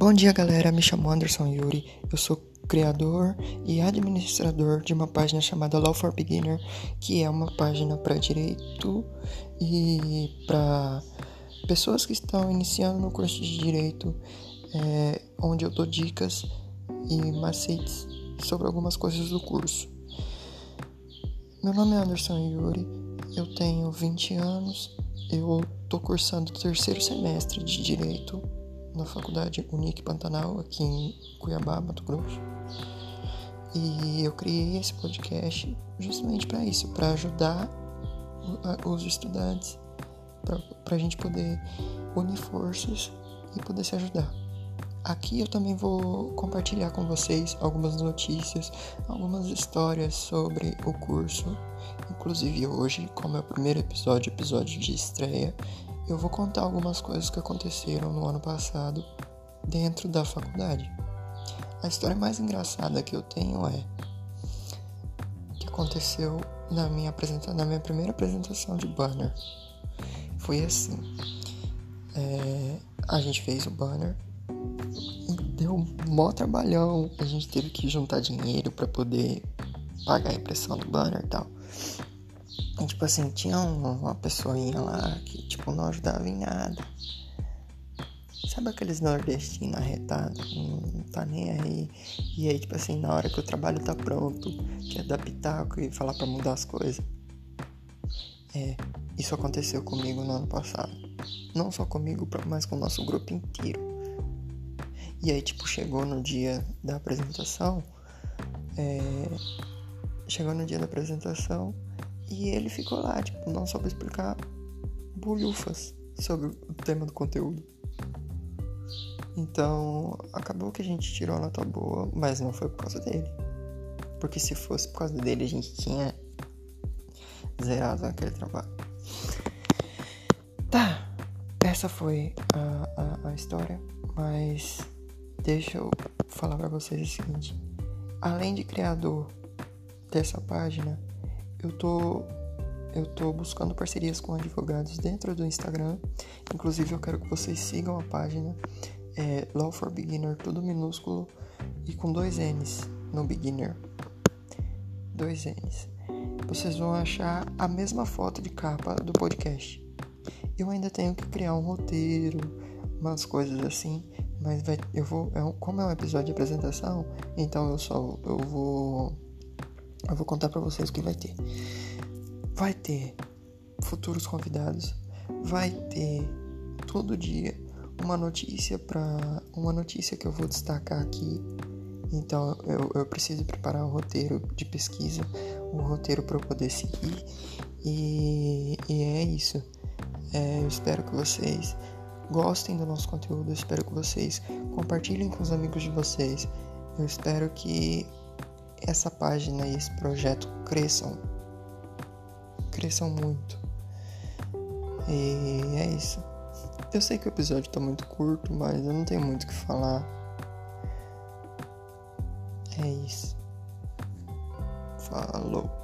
Bom dia, galera. Me chamo Anderson Yuri. Eu sou criador e administrador de uma página chamada Law for Beginner, que é uma página para direito e para pessoas que estão iniciando no curso de direito, é, onde eu dou dicas e macetes sobre algumas coisas do curso. Meu nome é Anderson Yuri, eu tenho 20 anos, eu estou cursando o terceiro semestre de direito na faculdade Unique Pantanal, aqui em Cuiabá, Mato Grosso. E eu criei esse podcast justamente para isso, para ajudar os estudantes, para a gente poder unir forças e poder se ajudar. Aqui eu também vou compartilhar com vocês algumas notícias, algumas histórias sobre o curso. Inclusive hoje, como é o primeiro episódio, episódio de estreia, eu vou contar algumas coisas que aconteceram no ano passado dentro da faculdade. A história mais engraçada que eu tenho é que aconteceu na minha apresentação, na minha primeira apresentação de banner. Foi assim. É, a gente fez o banner e deu mó trabalhão. A gente teve que juntar dinheiro para poder pagar a impressão do banner e tal. Tipo assim, tinha uma pessoinha lá que, tipo, não ajudava em nada. Sabe aqueles nordestinos arretados, não tá nem aí. E aí, tipo assim, na hora que o trabalho tá pronto, quer dar pitaco e falar pra mudar as coisas. É, isso aconteceu comigo no ano passado. Não só comigo, mas com o nosso grupo inteiro. E aí, tipo, chegou no dia da apresentação. É, chegou no dia da apresentação e ele ficou lá, tipo, não soube explicar bolhufas sobre o tema do conteúdo. Então, acabou que a gente tirou a nota boa, mas não foi por causa dele. Porque se fosse por causa dele, a gente tinha zerado aquele trabalho. Tá, essa foi a, a, a história, mas deixa eu falar para vocês o seguinte: além de criador dessa página, eu tô eu tô buscando parcerias com advogados dentro do Instagram. Inclusive eu quero que vocês sigam a página é Law for Beginner, tudo minúsculo e com dois N's no beginner. Dois N's. Vocês vão achar a mesma foto de capa do podcast. Eu ainda tenho que criar um roteiro, umas coisas assim, mas vai, eu vou, é um, como é um episódio de apresentação, então eu só eu vou eu vou contar para vocês o que vai ter. Vai ter futuros convidados, vai ter todo dia uma notícia para uma notícia que eu vou destacar aqui. Então eu, eu preciso preparar um roteiro de pesquisa, um roteiro para eu poder seguir e, e é isso. É, eu espero que vocês gostem do nosso conteúdo, eu espero que vocês compartilhem com os amigos de vocês. Eu espero que essa página e esse projeto cresçam. Cresçam muito. E é isso. Eu sei que o episódio tá muito curto, mas eu não tenho muito o que falar. É isso. Falou.